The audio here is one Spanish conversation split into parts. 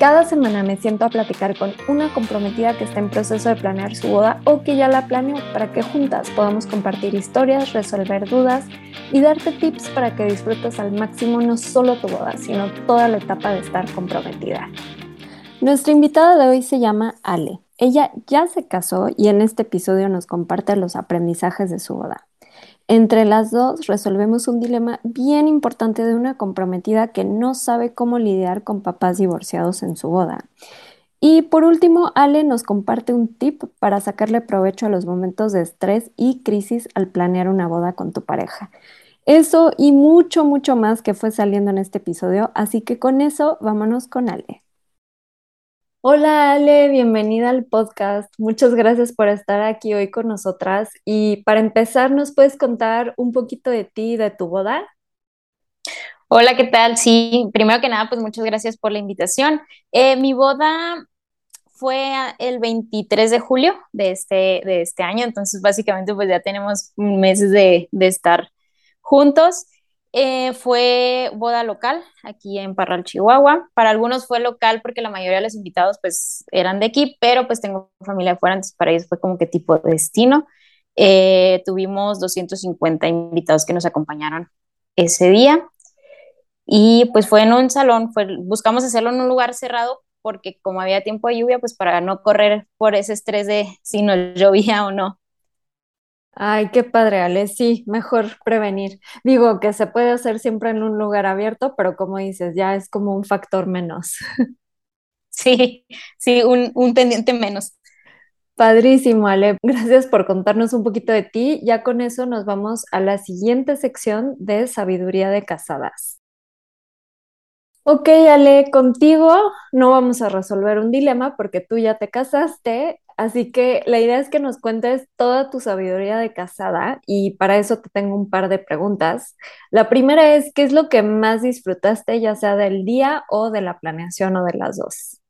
Cada semana me siento a platicar con una comprometida que está en proceso de planear su boda o que ya la planeó para que juntas podamos compartir historias, resolver dudas y darte tips para que disfrutes al máximo no solo tu boda, sino toda la etapa de estar comprometida. Nuestra invitada de hoy se llama Ale. Ella ya se casó y en este episodio nos comparte los aprendizajes de su boda. Entre las dos resolvemos un dilema bien importante de una comprometida que no sabe cómo lidiar con papás divorciados en su boda. Y por último, Ale nos comparte un tip para sacarle provecho a los momentos de estrés y crisis al planear una boda con tu pareja. Eso y mucho, mucho más que fue saliendo en este episodio, así que con eso vámonos con Ale. Hola Ale, bienvenida al podcast. Muchas gracias por estar aquí hoy con nosotras. Y para empezar, ¿nos puedes contar un poquito de ti y de tu boda? Hola, ¿qué tal? Sí, primero que nada, pues muchas gracias por la invitación. Eh, mi boda fue el 23 de julio de este, de este año, entonces básicamente pues ya tenemos meses de, de estar juntos. Eh, fue boda local aquí en Parral, Chihuahua. Para algunos fue local porque la mayoría de los invitados pues eran de aquí, pero pues tengo familia afuera, entonces para ellos fue como que tipo de destino. Eh, tuvimos 250 invitados que nos acompañaron ese día y pues fue en un salón, fue, buscamos hacerlo en un lugar cerrado porque como había tiempo de lluvia, pues para no correr por ese estrés de si nos llovía o no. Ay, qué padre, Ale. Sí, mejor prevenir. Digo que se puede hacer siempre en un lugar abierto, pero como dices, ya es como un factor menos. Sí, sí, un, un pendiente menos. Padrísimo, Ale. Gracias por contarnos un poquito de ti. Ya con eso nos vamos a la siguiente sección de sabiduría de casadas. Ok, Ale, contigo no vamos a resolver un dilema porque tú ya te casaste, Así que la idea es que nos cuentes toda tu sabiduría de casada y para eso te tengo un par de preguntas. La primera es, ¿qué es lo que más disfrutaste, ya sea del día o de la planeación o de las dos?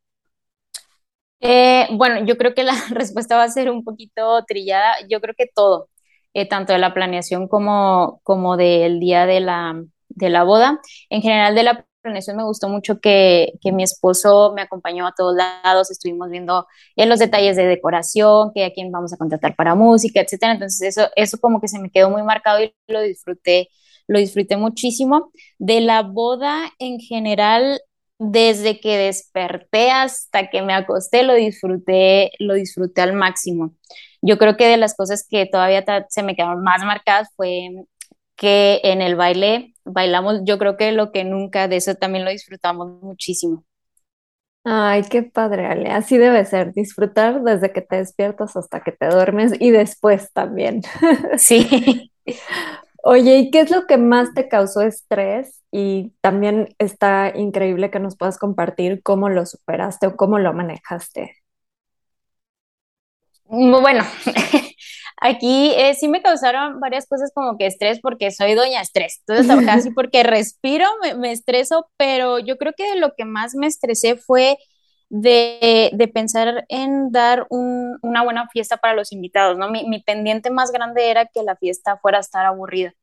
Eh, bueno, yo creo que la respuesta va a ser un poquito trillada. Yo creo que todo, eh, tanto de la planeación como, como del día de la, de la boda. En general, de la planeación me gustó mucho que, que, mi esposo me acompañó a todos lados, estuvimos viendo en los detalles de decoración, que a quién vamos a contratar para música, etcétera. Entonces eso, eso como que se me quedó muy marcado y lo disfruté, lo disfruté muchísimo. De la boda en general, desde que desperté hasta que me acosté, lo disfruté, lo disfruté al máximo. Yo creo que de las cosas que todavía se me quedaron más marcadas fue que en el baile bailamos, yo creo que lo que nunca, de eso también lo disfrutamos muchísimo. Ay, qué padre, Ale. Así debe ser, disfrutar desde que te despiertas hasta que te duermes y después también. Sí. Oye, ¿y qué es lo que más te causó estrés? Y también está increíble que nos puedas compartir cómo lo superaste o cómo lo manejaste. Bueno, Aquí eh, sí me causaron varias cosas como que estrés porque soy doña estrés. Entonces, casi porque respiro me, estreso, pero yo creo que lo que más me estresé fue de, pensar en dar una buena fiesta para los invitados, ¿no? Mi, mi, pendiente más grande era que la fiesta fuera a estar aburrida.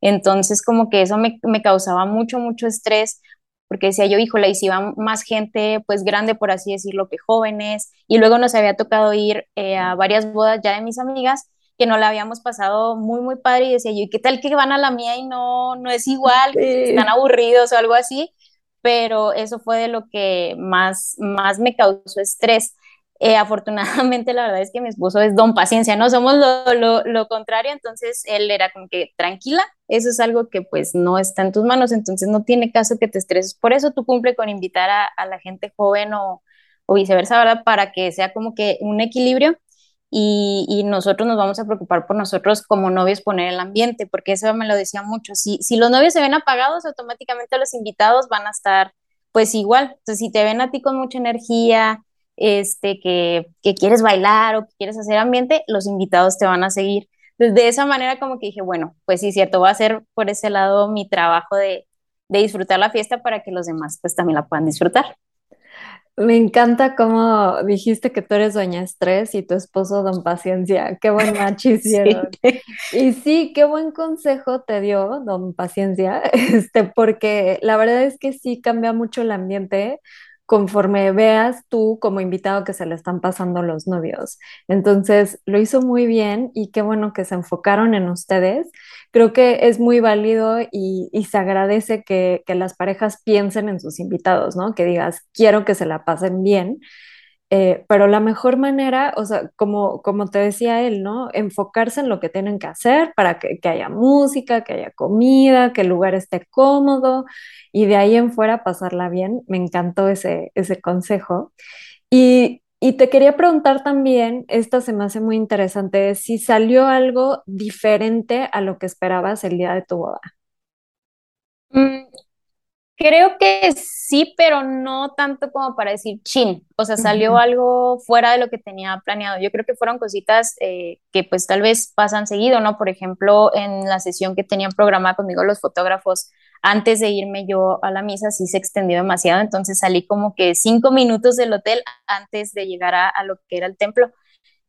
Entonces, como que eso me, me causaba mucho, mucho estrés porque decía yo, híjole, y si va más gente, pues grande, por así decirlo, que jóvenes, y luego nos había tocado ir eh, a varias bodas ya de mis amigas, que no la habíamos pasado muy, muy padre y decía yo, ¿y qué tal que van a la mía y no, no es igual, están aburridos o algo así? Pero eso fue de lo que más, más me causó estrés. Eh, afortunadamente, la verdad es que mi esposo es don paciencia, ¿no? Somos lo, lo, lo, contrario, entonces él era como que tranquila, eso es algo que pues no está en tus manos, entonces no tiene caso que te estreses. Por eso tú cumple con invitar a, a la gente joven o, o viceversa, ¿verdad? Para que sea como que un equilibrio y, nosotros nos vamos a preocupar por nosotros como novios poner el ambiente, porque eso me lo decía mucho. Si, si los novios se ven apagados, automáticamente los invitados van a estar pues igual. Entonces, si te ven a ti con mucha energía, este, que, que quieres bailar o que quieres hacer ambiente, los invitados te van a seguir. de esa manera como que dije, bueno, pues sí, cierto, voy a hacer por ese lado mi trabajo de, de disfrutar la fiesta para que los demás pues también la puedan disfrutar. Me encanta cómo dijiste que tú eres doña estrés y tu esposo don paciencia. Qué buen match hicieron. Y sí, qué buen consejo te dio don paciencia, este, porque la verdad es que sí cambia mucho el ambiente conforme veas tú como invitado que se le están pasando los novios. Entonces, lo hizo muy bien y qué bueno que se enfocaron en ustedes. Creo que es muy válido y, se agradece que, las parejas piensen en sus invitados, ¿no? Que digas, quiero que se la pasen bien eh, pero la mejor manera, o sea, como, como te decía él, ¿no? Enfocarse en lo que tienen que hacer para que, que, haya música, que haya comida, que el lugar esté cómodo y de ahí en fuera pasarla bien. Me encantó ese, ese consejo. Y, y te quería preguntar también, esta se me hace muy interesante, si salió algo diferente a lo que esperabas el día de tu boda. Mm, Creo que sí, pero no tanto como para decir chin. O sea, salió algo fuera de lo que tenía planeado. Yo creo que fueron cositas eh, que pues tal vez pasan seguido, ¿no? Por ejemplo, en la sesión que tenían programada conmigo los fotógrafos, antes de irme yo a la misa, sí se extendió demasiado. Entonces salí como que cinco minutos del hotel antes de llegar a, lo que era el templo.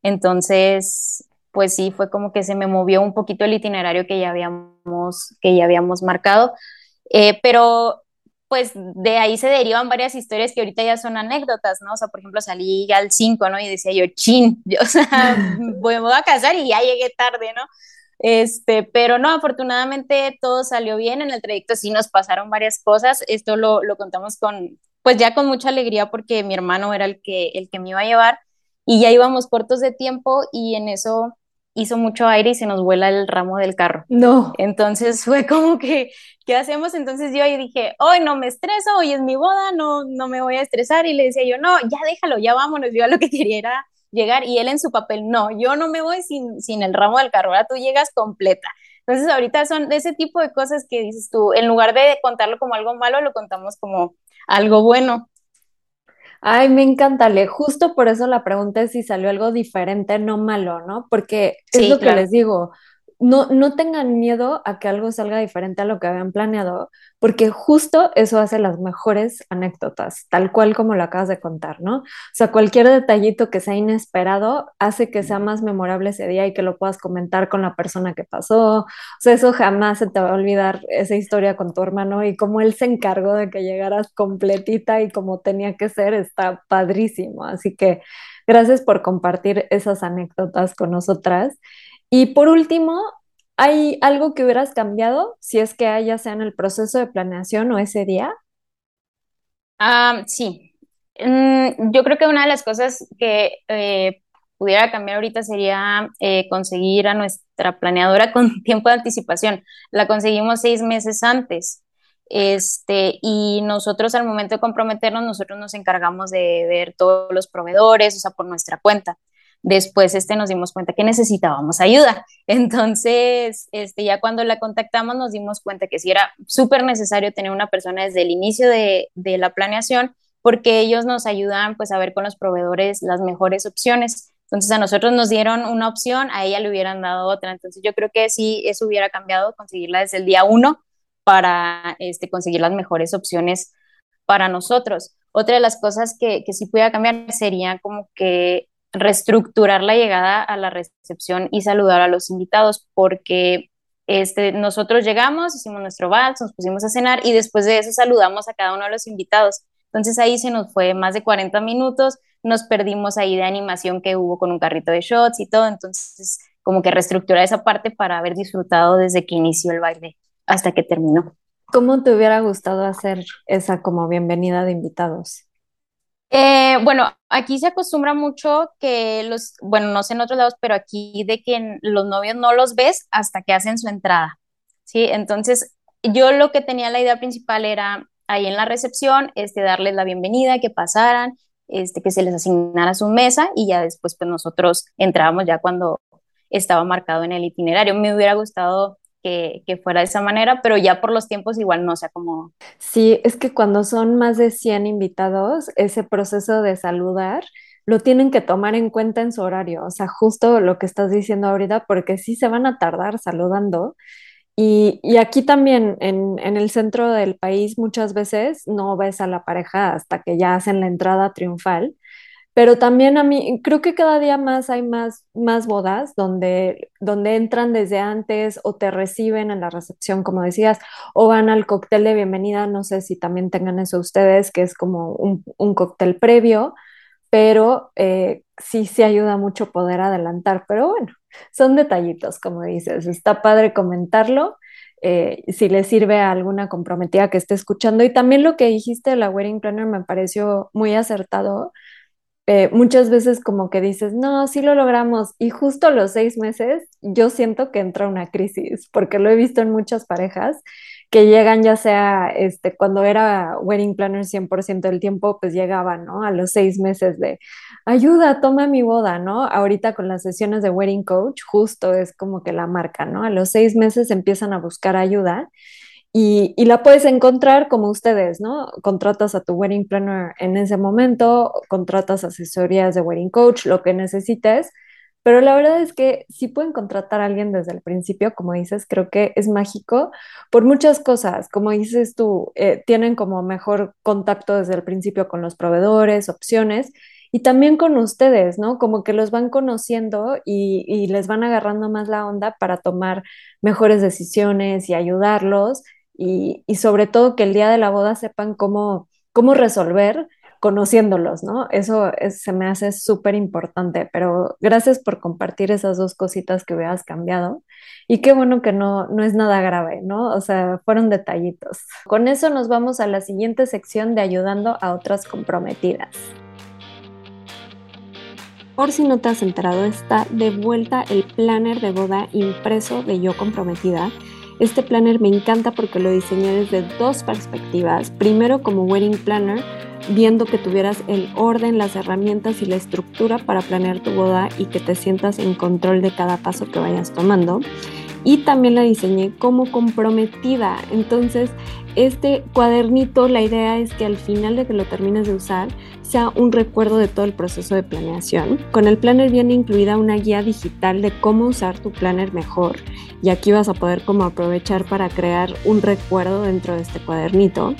Entonces, pues sí, fue como que se me movió un poquito el itinerario que ya habíamos, que ya habíamos marcado. Eh, pero pues de ahí se derivan varias historias que ahorita ya son anécdotas, ¿no? O sea, por ejemplo, salí al 5, ¿no? Y decía yo, chin, yo, o sea, me voy a casar y ya llegué tarde, ¿no? Este, pero no, afortunadamente todo salió bien, en el trayecto sí nos pasaron varias cosas, esto lo, lo contamos con, pues ya con mucha alegría porque mi hermano era el que, el que me iba a llevar y ya íbamos cortos de tiempo y en eso hizo mucho aire y se nos vuela el ramo del carro. No. Entonces fue como que, ¿qué hacemos? Entonces yo ahí dije, hoy no me estreso, hoy es mi boda, no, no me voy a estresar. Y le decía yo, no, ya déjalo, ya vámonos. Yo a lo que quería era llegar y él en su papel, no, yo no me voy sin, sin el ramo del carro, ahora tú llegas completa. Entonces ahorita son de ese tipo de cosas que dices tú, en lugar de contarlo como algo malo, lo contamos como algo bueno. Ay, me encanta, Le. Justo por eso la pregunta es si salió algo diferente, no malo, ¿no? Porque es lo que les digo no, no tengan miedo a que algo salga diferente a lo que habían planeado, porque justo eso hace las mejores anécdotas, tal cual como lo acabas de contar, ¿no? O sea, cualquier detallito que sea inesperado hace que sea más memorable ese día y que lo puedas comentar con la persona que pasó. O sea, eso jamás se te va a olvidar esa historia con tu hermano y cómo él se encargó de que llegaras completita y como tenía que ser, está padrísimo. Así que gracias por compartir esas anécdotas con nosotras. Y por último, ¿hay algo que hubieras cambiado si es que haya sea en el proceso de planeación o ese día? Ah, sí. Mm, yo creo que una de las cosas que eh, pudiera cambiar ahorita sería eh, conseguir a nuestra planeadora con tiempo de anticipación. La conseguimos seis meses antes. Este, y nosotros al momento de comprometernos, nosotros nos encargamos de ver todos los proveedores, o sea, por nuestra cuenta. Después este, nos dimos cuenta que necesitábamos ayuda. Entonces, este, ya cuando la contactamos nos dimos cuenta que sí era súper necesario tener una persona desde el inicio de, de la planeación porque ellos nos ayudan pues a ver con los proveedores las mejores opciones. Entonces a nosotros nos dieron una opción, a ella le hubieran dado otra. Entonces yo creo que sí, eso hubiera cambiado, conseguirla desde el día uno para este, conseguir las mejores opciones para nosotros. Otra de las cosas que, que sí pudiera cambiar sería como que reestructurar la llegada a la recepción y saludar a los invitados, porque este, nosotros llegamos, hicimos nuestro vals, nos pusimos a cenar y después de eso saludamos a cada uno de los invitados. Entonces ahí se nos fue más de 40 minutos, nos perdimos ahí de animación que hubo con un carrito de shots y todo, entonces como que reestructurar esa parte para haber disfrutado desde que inició el baile hasta que terminó. ¿Cómo te hubiera gustado hacer esa como bienvenida de invitados? Eh, bueno, aquí se acostumbra mucho que los, bueno, no sé en otros lados, pero aquí de que los novios no los ves hasta que hacen su entrada, ¿sí? Entonces, yo lo que tenía la idea principal era ahí en la recepción, este, darles la bienvenida, que pasaran, este, que se les asignara su mesa y ya después pues nosotros entrábamos ya cuando estaba marcado en el itinerario. Me hubiera gustado que, fuera de esa manera, pero ya por los tiempos igual no sea como... Sí, es que cuando son más de 100 invitados, ese proceso de saludar lo tienen que tomar en cuenta en su horario, o sea, justo lo que estás diciendo ahorita, porque sí se van a tardar saludando Y, y aquí también, en, en, el centro del país, muchas veces no ves a la pareja hasta que ya hacen la entrada triunfal. Pero también a mí, creo que cada día más hay más, más bodas donde, donde entran desde antes o te reciben en la recepción, como decías, o van al cóctel de bienvenida. No sé si también tengan eso ustedes, que es como un, un cóctel previo, pero eh, sí, sí ayuda mucho poder adelantar. Pero bueno, son detallitos, como dices. Está padre comentarlo. Eh, si le sirve a alguna comprometida que esté escuchando. Y también lo que dijiste de la wedding planner me pareció muy acertado. Eh, muchas veces como que dices, no, sí lo logramos. Y justo a los seis meses yo siento que entra una crisis, porque lo he visto en muchas parejas que llegan ya sea, este, cuando era wedding planner 100% del tiempo, pues llegaban, ¿no? A los seis meses de, ayuda, toma mi boda, ¿no? Ahorita con las sesiones de wedding coach, justo es como que la marca, ¿no? A los seis meses empiezan a buscar ayuda. Y, y, la puedes encontrar como ustedes, ¿no? Contratas a tu wedding planner en ese momento, contratas asesorías de wedding coach, lo que necesites, pero la verdad es que si pueden contratar a alguien desde el principio, como dices, creo que es mágico por muchas cosas. Como dices tú, eh, tienen como mejor contacto desde el principio con los proveedores, opciones y también con ustedes, ¿no? Como que los van conociendo y, y les van agarrando más la onda para tomar mejores decisiones y ayudarlos y, y sobre todo que el día de la boda sepan cómo, cómo resolver conociéndolos, ¿no? Eso se me hace súper importante, pero gracias por compartir esas dos cositas que hubieras cambiado. Y qué bueno que no, no es nada grave, ¿no? O sea, fueron detallitos. Con eso nos vamos a la siguiente sección de ayudando a otras comprometidas. Por si no te has enterado, está de vuelta el planner de boda impreso de Yo Comprometida. Este planner me encanta porque lo diseñé desde dos perspectivas. Primero como wedding planner, viendo que tuvieras el orden, las herramientas y la estructura para planear tu boda y que te sientas en control de cada paso que vayas tomando. Y también la diseñé como comprometida. Entonces, este cuadernito, la idea es que al final de que lo termines de usar, un recuerdo de todo el proceso de planeación. Con el planner viene incluida una guía digital de cómo usar tu planner mejor. Y aquí vas a poder como aprovechar para crear un recuerdo dentro de este cuadernito.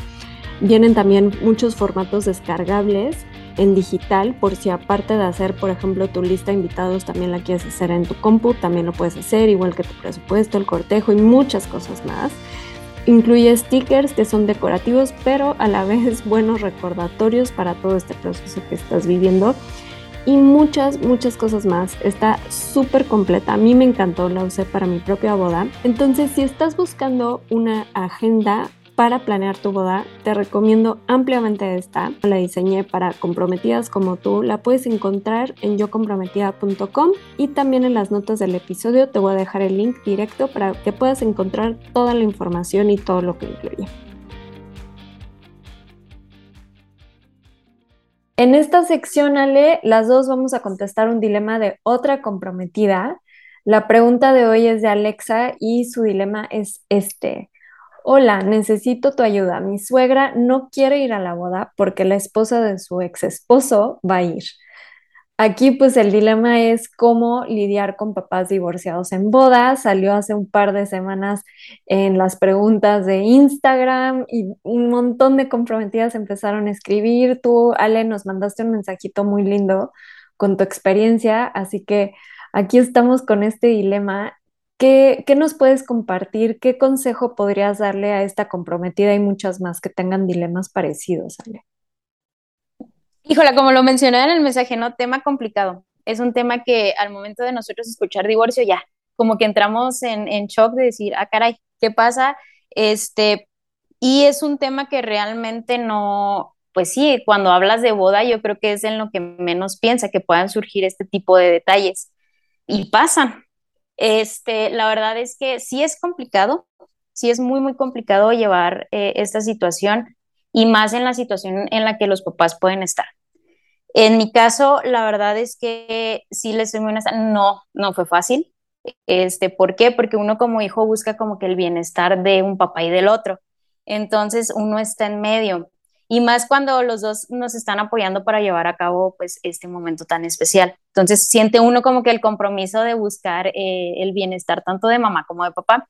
Vienen también muchos formatos descargables en digital por si aparte de hacer, por ejemplo, tu lista de invitados también la quieres hacer en tu compu, también lo puedes hacer, igual que tu presupuesto, el cortejo y muchas cosas más. Incluye stickers que son decorativos, pero a la vez buenos recordatorios para todo este proceso que estás viviendo. Y muchas, muchas cosas más. Está súper completa. A mí me encantó, la usé para mi propia boda. Entonces, si estás buscando una agenda para planear tu boda, te recomiendo ampliamente esta. La diseñé para comprometidas como tú. La puedes encontrar en yocomprometida.com y también en las notas del episodio te voy a dejar el link directo para que puedas encontrar toda la información y todo lo que incluye. En esta sección, Ale, las dos vamos a contestar un dilema de otra comprometida. La pregunta de hoy es de Alexa y su dilema es este. Hola, necesito tu ayuda. Mi suegra no quiere ir a la boda porque la esposa de su ex esposo va a ir. Aquí pues el dilema es cómo lidiar con papás divorciados en boda. Salió hace un par de semanas en las preguntas de Instagram y un montón de comprometidas empezaron a escribir. Tú, Ale, nos mandaste un mensajito muy lindo con tu experiencia, así que aquí estamos con este dilema ¿Qué, nos puedes compartir? ¿Qué consejo podrías darle a esta comprometida y muchas más que tengan dilemas parecidos, Ale? Híjola, como lo mencioné en el mensaje, no, tema complicado. Es un tema que al momento de nosotros escuchar divorcio, ya, como que entramos en, en shock de decir, ah, caray, ¿qué pasa? Este, y es un tema que realmente no, pues sí, cuando hablas de boda, yo creo que es en lo que menos piensa que puedan surgir este tipo de detalles. Y pasan, este, la verdad es que sí es complicado, sí es muy, muy complicado llevar eh, esta situación y más en la situación en la que los papás pueden estar. En mi caso, la verdad es que sí les soy muy no, no fue fácil. Este, ¿Por qué? Porque uno como hijo busca como que el bienestar de un papá y del otro. Entonces uno está en medio y más cuando los dos nos están apoyando para llevar a cabo pues este momento tan especial. Entonces siente uno como que el compromiso de buscar eh, el bienestar tanto de mamá como de papá.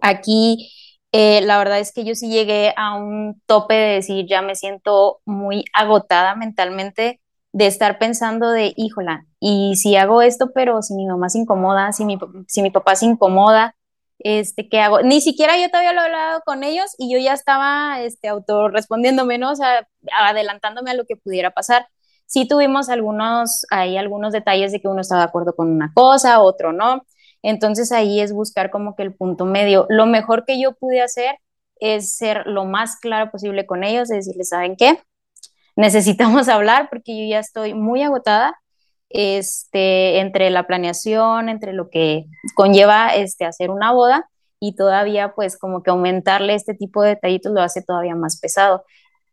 Aquí eh, la verdad es que yo sí llegué a un tope de decir, ya me siento muy agotada mentalmente de estar pensando de, híjola, y si hago esto, pero si mi mamá se incomoda, si mi, si mi papá se incomoda, este, ¿qué hago? Ni siquiera yo todavía lo he hablado con ellos y yo ya estaba, este, autorrespondiéndome, ¿no? O sea, adelantándome a lo que pudiera pasar. Sí tuvimos algunos, hay algunos detalles de que uno estaba de acuerdo con una cosa, otro no. Entonces ahí es buscar como que el punto medio. Lo mejor que yo pude hacer es ser lo más claro posible con ellos, es decirles, ¿saben qué? Necesitamos hablar porque yo ya estoy muy agotada este, entre la planeación, entre lo que conlleva este, hacer una boda y todavía pues como que aumentarle este tipo de detallitos lo hace todavía más pesado.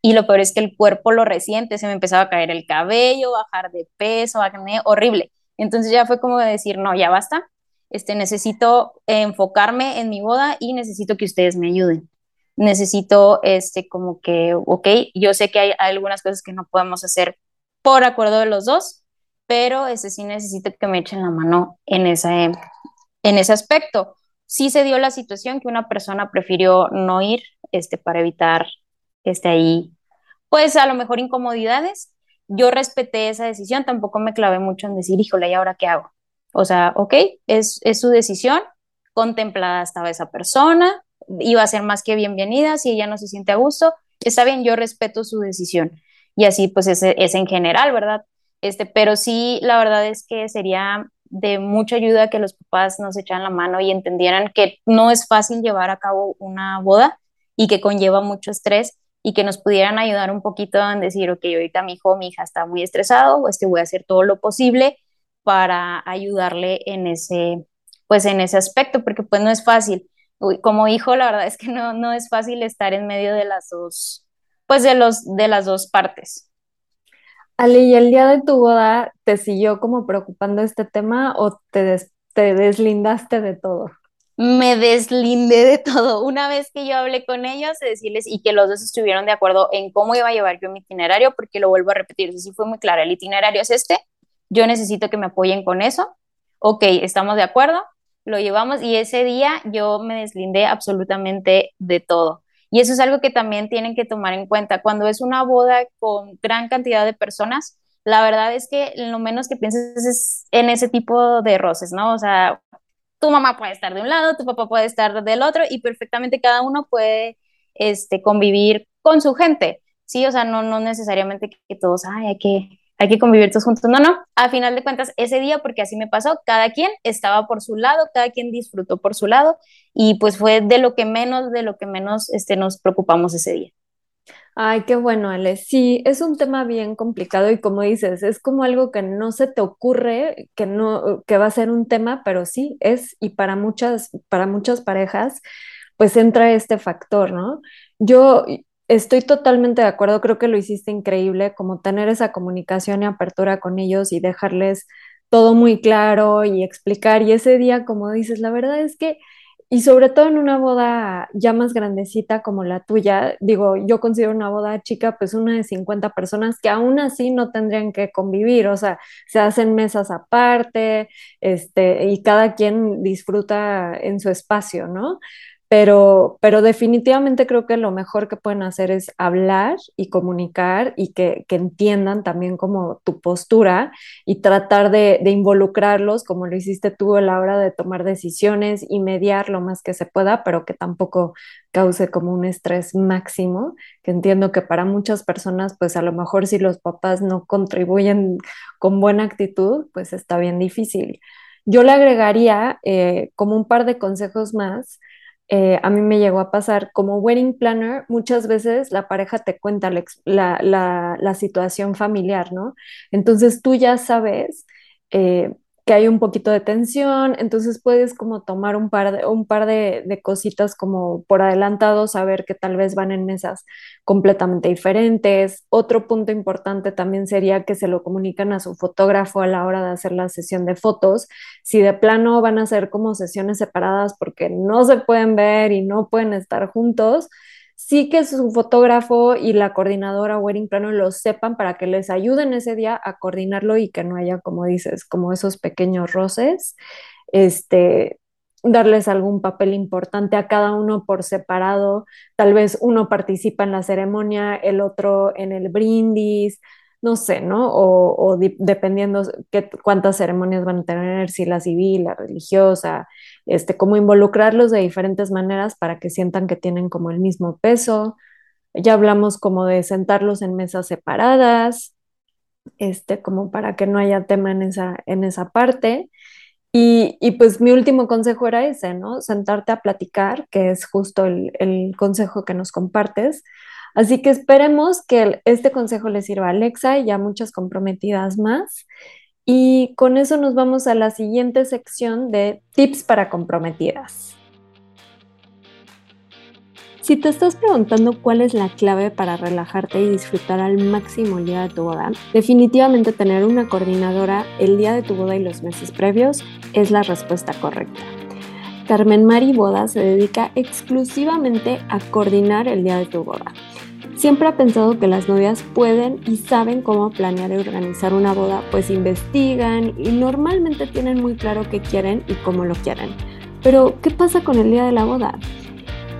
Y lo peor es que el cuerpo lo resiente, se me empezaba a caer el cabello, bajar de peso, acné, horrible. Entonces ya fue como decir, no, ya basta, este, necesito enfocarme en mi boda y necesito que ustedes me ayuden. Necesito, este, como que, ok, yo sé que hay, algunas cosas que no podemos hacer por acuerdo de los dos, pero ese sí necesito que me echen la mano en ese, en ese aspecto. Sí se dio la situación que una persona prefirió no ir este, para evitar este, ahí, pues a lo mejor incomodidades. Yo respeté esa decisión, tampoco me clavé mucho en decir, híjole, ¿y ahora qué hago? O sea, ok, es, es su decisión, contemplada estaba esa persona, iba a ser más que bienvenida, si ella no se siente a gusto, está bien, yo respeto su decisión. Y así pues es, es en general, ¿verdad? Este, pero sí, la verdad es que sería de mucha ayuda que los papás nos echaran la mano y entendieran que no es fácil llevar a cabo una boda y que conlleva mucho estrés y que nos pudieran ayudar un poquito en decir, ok, ahorita mi hijo o mi hija está muy estresado, este voy a hacer todo lo posible para ayudarle en ese, pues en ese aspecto, porque pues no es fácil. Como hijo, la verdad es que no, no es fácil estar en medio de las dos, pues de los, de las dos partes. Ale, ¿y el día de tu boda te siguió como preocupando este tema o te, te deslindaste de todo? Me deslindé de todo. Una vez que yo hablé con ellos, decirles y que los dos estuvieron de acuerdo en cómo iba a llevar yo mi itinerario, porque lo vuelvo a repetir, sí fue muy claro, el itinerario es este, yo necesito que me apoyen con eso. Ok, estamos de acuerdo, lo llevamos y ese día yo me deslindé absolutamente de todo. Y eso es algo que también tienen que tomar en cuenta. Cuando es una boda con gran cantidad de personas, la verdad es que lo menos que piensas es en ese tipo de roces, ¿no? O sea, tu mamá puede estar de un lado, tu papá puede estar del otro y perfectamente cada uno puede este, convivir con su gente, ¿sí? O sea, no, no necesariamente que todos, ay, hay que hay que convivir todos juntos. No, no, a final de cuentas, ese día, porque así me pasó, cada quien estaba por su lado, cada quien disfrutó por su lado y pues fue de lo que menos, de lo que menos este, nos preocupamos ese día. Ay, qué bueno, Ale. Sí, es un tema bien complicado y como dices, es como algo que no se te ocurre, que no, que va a ser un tema, pero sí es, y para muchas, para muchas parejas, pues entra este factor, ¿no? Yo, Estoy totalmente de acuerdo, creo que lo hiciste increíble, como tener esa comunicación y apertura con ellos y dejarles todo muy claro y explicar. Y ese día, como dices, la verdad es que, y sobre todo en una boda ya más grandecita como la tuya, digo, yo considero una boda chica, pues una de 50 personas que aún así no tendrían que convivir, o sea, se hacen mesas aparte, este, y cada quien disfruta en su espacio, ¿no? Pero, pero definitivamente creo que lo mejor que pueden hacer es hablar y comunicar y que, que entiendan también como tu postura y tratar de, involucrarlos como lo hiciste tú a la hora de tomar decisiones y mediar lo más que se pueda, pero que tampoco cause como un estrés máximo, que entiendo que para muchas personas, pues a lo mejor si los papás no contribuyen con buena actitud, pues está bien difícil. Yo le agregaría eh, como un par de consejos más eh, a mí me llegó a pasar como wedding planner, muchas veces la pareja te cuenta la, la, situación familiar, ¿no? Entonces tú ya sabes eh, que hay un poquito de tensión, entonces puedes como tomar un par de, un par de, de, cositas como por adelantado, saber que tal vez van en mesas completamente diferentes. Otro punto importante también sería que se lo comunican a su fotógrafo a la hora de hacer la sesión de fotos. Si de plano van a ser como sesiones separadas porque no se pueden ver y no pueden estar juntos, sí que su fotógrafo y la coordinadora wedding planner lo sepan para que les ayuden ese día a coordinarlo y que no haya, como dices, como esos pequeños roces. Este, darles algún papel importante a cada uno por separado. Tal vez uno participa en la ceremonia, el otro en el brindis, no sé, ¿no? O, dependiendo qué, cuántas ceremonias van a tener, si la civil, la religiosa, este, como involucrarlos de diferentes maneras para que sientan que tienen como el mismo peso. Ya hablamos como de sentarlos en mesas separadas, este, como para que no haya tema en esa, en esa parte. Y, y, pues mi último consejo era ese, ¿no? Sentarte a platicar, que es justo el, el consejo que nos compartes. Así que esperemos que este consejo le sirva a Alexa y a muchas comprometidas más. Y con eso nos vamos a la siguiente sección de tips para comprometidas. Si te estás preguntando cuál es la clave para relajarte y disfrutar al máximo el día de tu boda, definitivamente tener una coordinadora el día de tu boda y los meses previos es la respuesta correcta. Carmen Mari Boda se dedica exclusivamente a coordinar el día de tu boda. Siempre ha pensado que las novias pueden y saben cómo planear y organizar una boda, pues investigan y normalmente tienen muy claro qué quieren y cómo lo quieren. Pero, ¿qué pasa con el día de la boda?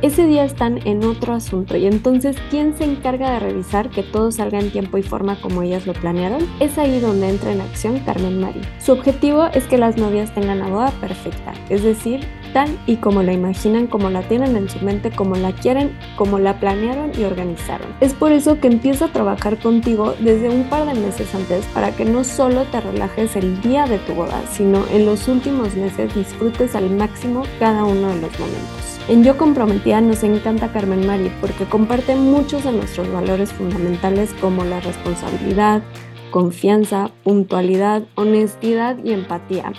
ese día están en otro asunto y entonces ¿quién se encarga de revisar que todo salga en tiempo y forma como ellas lo planearon? Es ahí donde entra en acción Carmen Mari. Su objetivo es que las novias tengan la boda perfecta, es decir, tal y como la imaginan, como la tienen en su mente, como la quieren, como la planearon y organizaron. Es por eso que empieza a trabajar contigo desde un par de meses antes para que no solo te relajes el día de tu boda, sino en los últimos meses disfrutes al máximo cada uno de los momentos. En Yo Comprometida nos encanta Carmen Mari porque comparte muchos de nuestros valores fundamentales como la responsabilidad, confianza, puntualidad, honestidad y empatía.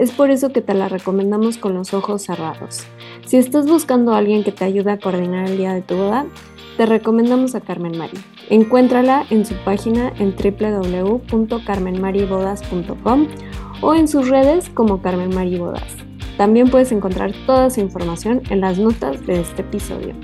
Es por eso que te la recomendamos con los ojos cerrados. Si estás buscando a alguien que te ayude a coordinar el día de tu boda, te recomendamos a Carmen Mari. Encuéntrala en su página en www.carmenmaribodas.com o en sus redes como Carmen Mari Bodas. También puedes encontrar toda su información en las notas de este episodio.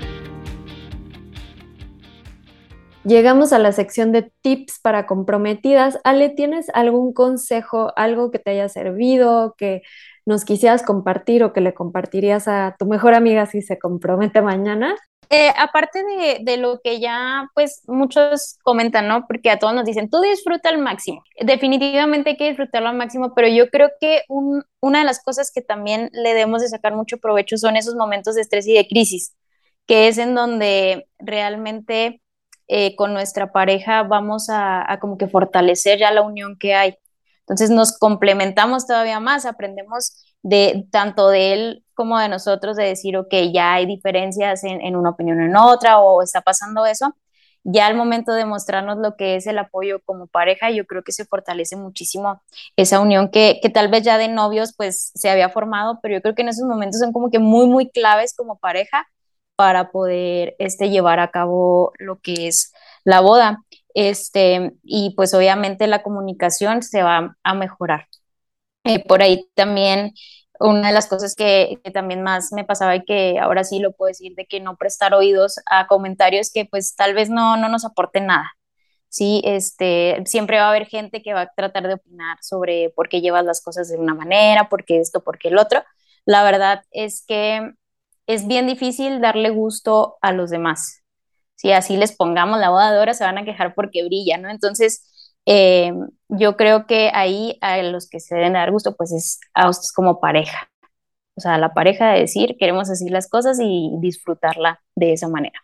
Llegamos a la sección de tips para comprometidas. Ale, ¿tienes algún consejo, algo que te haya servido, que nos quisieras compartir o que le compartirías a tu mejor amiga si se compromete mañana? Eh, aparte de, lo que ya pues muchos comentan, ¿no? Porque a todos nos dicen, tú disfruta al máximo. Definitivamente hay que disfrutarlo al máximo, pero yo creo que una de las cosas que también le debemos de sacar mucho provecho son esos momentos de estrés y de crisis, que es en donde realmente eh, con nuestra pareja vamos a, como que fortalecer ya la unión que hay. Entonces nos complementamos todavía más, aprendemos de tanto de él como de nosotros de decir, ok, ya hay diferencias en, una opinión en otra o está pasando eso, ya al momento de mostrarnos lo que es el apoyo como pareja, yo creo que se fortalece muchísimo esa unión que, que, tal vez ya de novios pues se había formado, pero yo creo que en esos momentos son como que muy, muy claves como pareja para poder este, llevar a cabo lo que es la boda. Este, y pues obviamente la comunicación se va a mejorar. Eh, por ahí también una de las cosas que, también más me pasaba y que ahora sí lo puedo decir de que no prestar oídos a comentarios que pues tal vez no, no nos aporten nada. Sí, este, siempre va a haber gente que va a tratar de opinar sobre por qué llevas las cosas de una manera, por qué esto, por qué el otro. La verdad es que es bien difícil darle gusto a los demás. Si así les pongamos la boda oro, se van a quejar porque brilla, ¿no? Entonces, eh, yo creo que ahí a los que se deben dar gusto, pues es a ustedes como pareja. O sea, la pareja de decir, queremos decir las cosas y disfrutarla de esa manera.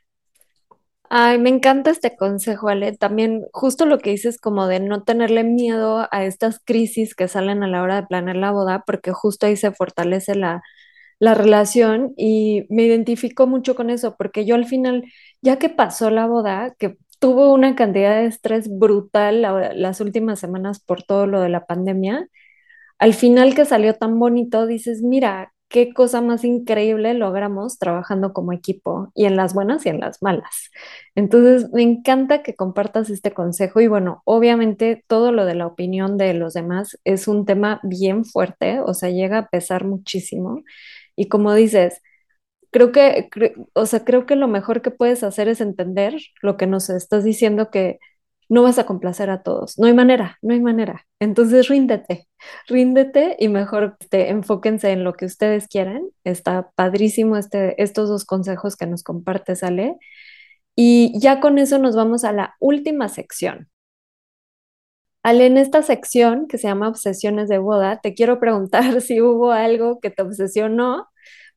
Ay, me encanta este consejo, Ale. También justo lo que dices como de no tenerle miedo a estas crisis que salen a la hora de planear la boda, porque justo ahí se fortalece la, la relación y me identifico mucho con eso, porque yo al final, ya que pasó la boda, que tuvo una cantidad de estrés brutal las últimas semanas por todo lo de la pandemia. Al final que salió tan bonito, dices, mira, qué cosa más increíble logramos trabajando como equipo y en las buenas y en las malas. Entonces, me encanta que compartas este consejo y bueno, obviamente todo lo de la opinión de los demás es un tema bien fuerte, o sea, llega a pesar muchísimo. Y como dices, creo que, o sea, creo que lo mejor que puedes hacer es entender lo que nos estás diciendo que no vas a complacer a todos. No hay manera, no hay manera. Entonces ríndete, ríndete y mejor te enfóquense en lo que ustedes quieran. Está padrísimo este, estos dos consejos que nos comparte Ale. Y ya con eso nos vamos a la última sección. Ale, en esta sección que se llama Obsesiones de Boda, te quiero preguntar si hubo algo que te obsesionó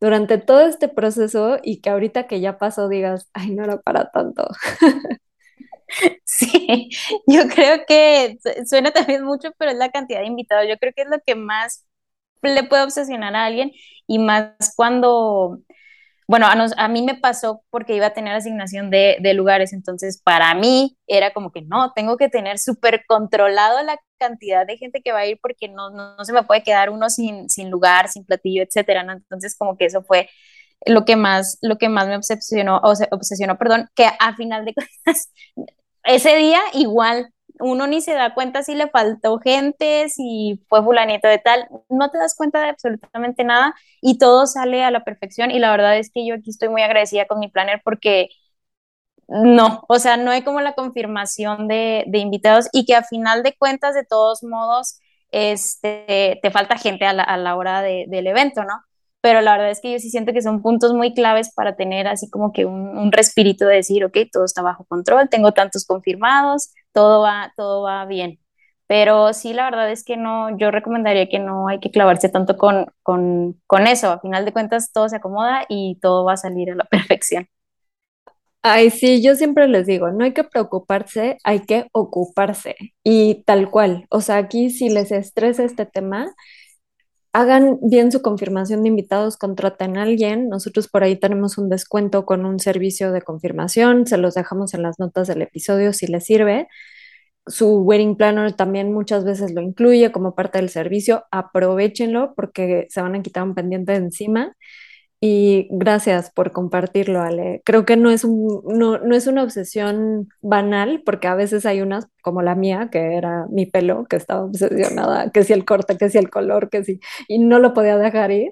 durante todo este proceso y que ahorita que ya pasó digas, ay, no era para tanto. Sí, yo creo que suena también mucho, pero es la cantidad de invitados. Yo creo que es lo que más le puede obsesionar a alguien y más cuando, bueno, a, mí me pasó porque iba a tener asignación de, lugares, entonces para mí era como que no, tengo que tener súper controlado la cantidad de gente que va a ir porque no, no, se me puede quedar uno sin, sin lugar, sin platillo, etcétera, ¿no? Entonces como que eso fue lo que más, lo que más me obsesionó, obsesionó, perdón, que a final de cuentas, ese día igual, uno ni se da cuenta si le faltó gente, si fue fulanito de tal, no te das cuenta de absolutamente nada y todo sale a la perfección y la verdad es que yo aquí estoy muy agradecida con mi planner porque no, o sea, no hay como la confirmación de, invitados y que a final de cuentas, de todos modos, este, te falta gente a la, hora del evento, ¿no? pero la verdad es que yo sí siento que son puntos muy claves para tener así como que un, respirito de decir, ok, todo está bajo control, tengo tantos confirmados, todo va, todo va bien. Pero sí, la verdad es que no, yo recomendaría que no hay que clavarse tanto con, con, con eso. A final de cuentas, todo se acomoda y todo va a salir a la perfección. Ay, sí, yo siempre les digo, no hay que preocuparse, hay que ocuparse. Y tal cual, o sea, aquí si les estresa este tema, hagan bien su confirmación de invitados, contraten a alguien. Nosotros por ahí tenemos un descuento con un servicio de confirmación, se los dejamos en las notas del episodio si les sirve. Su wedding planner también muchas veces lo incluye como parte del servicio. Aprovechenlo porque se van a quitar un pendiente de encima. Y gracias por compartirlo, Ale. Creo que no es, un, no, no, es una obsesión banal, porque a veces hay unas como la mía, que era mi pelo, que estaba obsesionada, que si el corte, que si el color, que si, y no lo podía dejar ir.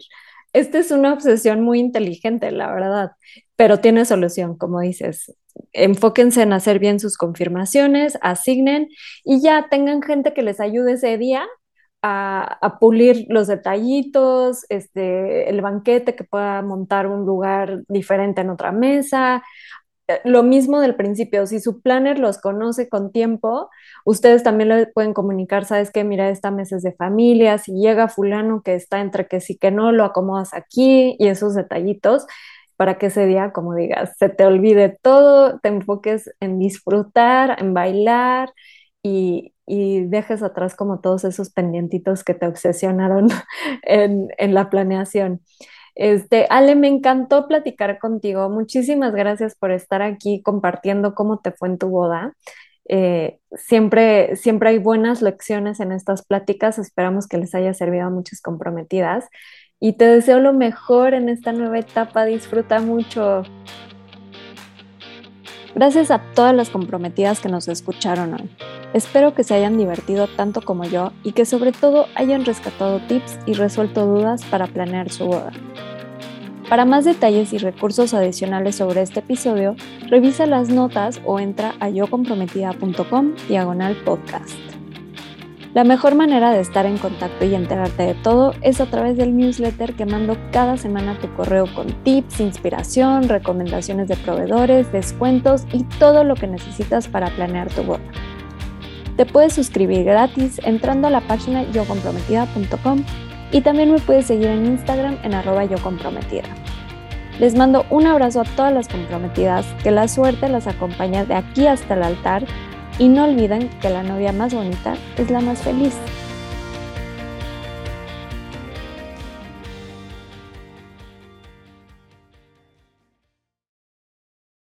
Esta es una obsesión muy inteligente, la verdad, pero tiene solución, como dices. Enfóquense en hacer bien sus confirmaciones, asignen y ya tengan gente que les ayude ese día a, pulir los detallitos, este, el banquete que pueda montar un lugar diferente en otra mesa. Eh, lo mismo del principio, si su planner los conoce con tiempo, ustedes también le pueden comunicar, sabes que mira, esta mesa es de familia, si llega fulano que está entre que sí que no, lo acomodas aquí y esos detallitos para que ese día, como digas, se te olvide todo, te enfoques en disfrutar, en bailar y, y dejes atrás como todos esos pendientitos que te obsesionaron en, la planeación. Este, Ale, me encantó platicar contigo. Muchísimas gracias por estar aquí compartiendo cómo te fue en tu boda. Eh, siempre, siempre hay buenas lecciones en estas pláticas. Esperamos que les haya servido a muchas comprometidas. Y te deseo lo mejor en esta nueva etapa. Disfruta mucho. Gracias a todas las comprometidas que nos escucharon hoy. Espero que se hayan divertido tanto como yo y que sobre todo hayan rescatado tips y resuelto dudas para planear su boda. Para más detalles y recursos adicionales sobre este episodio, revisa las notas o entra a yocomprometida.com diagonal podcast. La mejor manera de estar en contacto y enterarte de todo es a través del newsletter que mando cada semana a tu correo con tips, inspiración, recomendaciones de proveedores, descuentos y todo lo que necesitas para planear tu boda. Te puedes suscribir gratis entrando a la página yocomprometida.com y también me puedes seguir en Instagram en arroba yocomprometida. Les mando un abrazo a todas las comprometidas, que la suerte las acompañe de aquí hasta el altar y no olviden que la novia más bonita es la más feliz.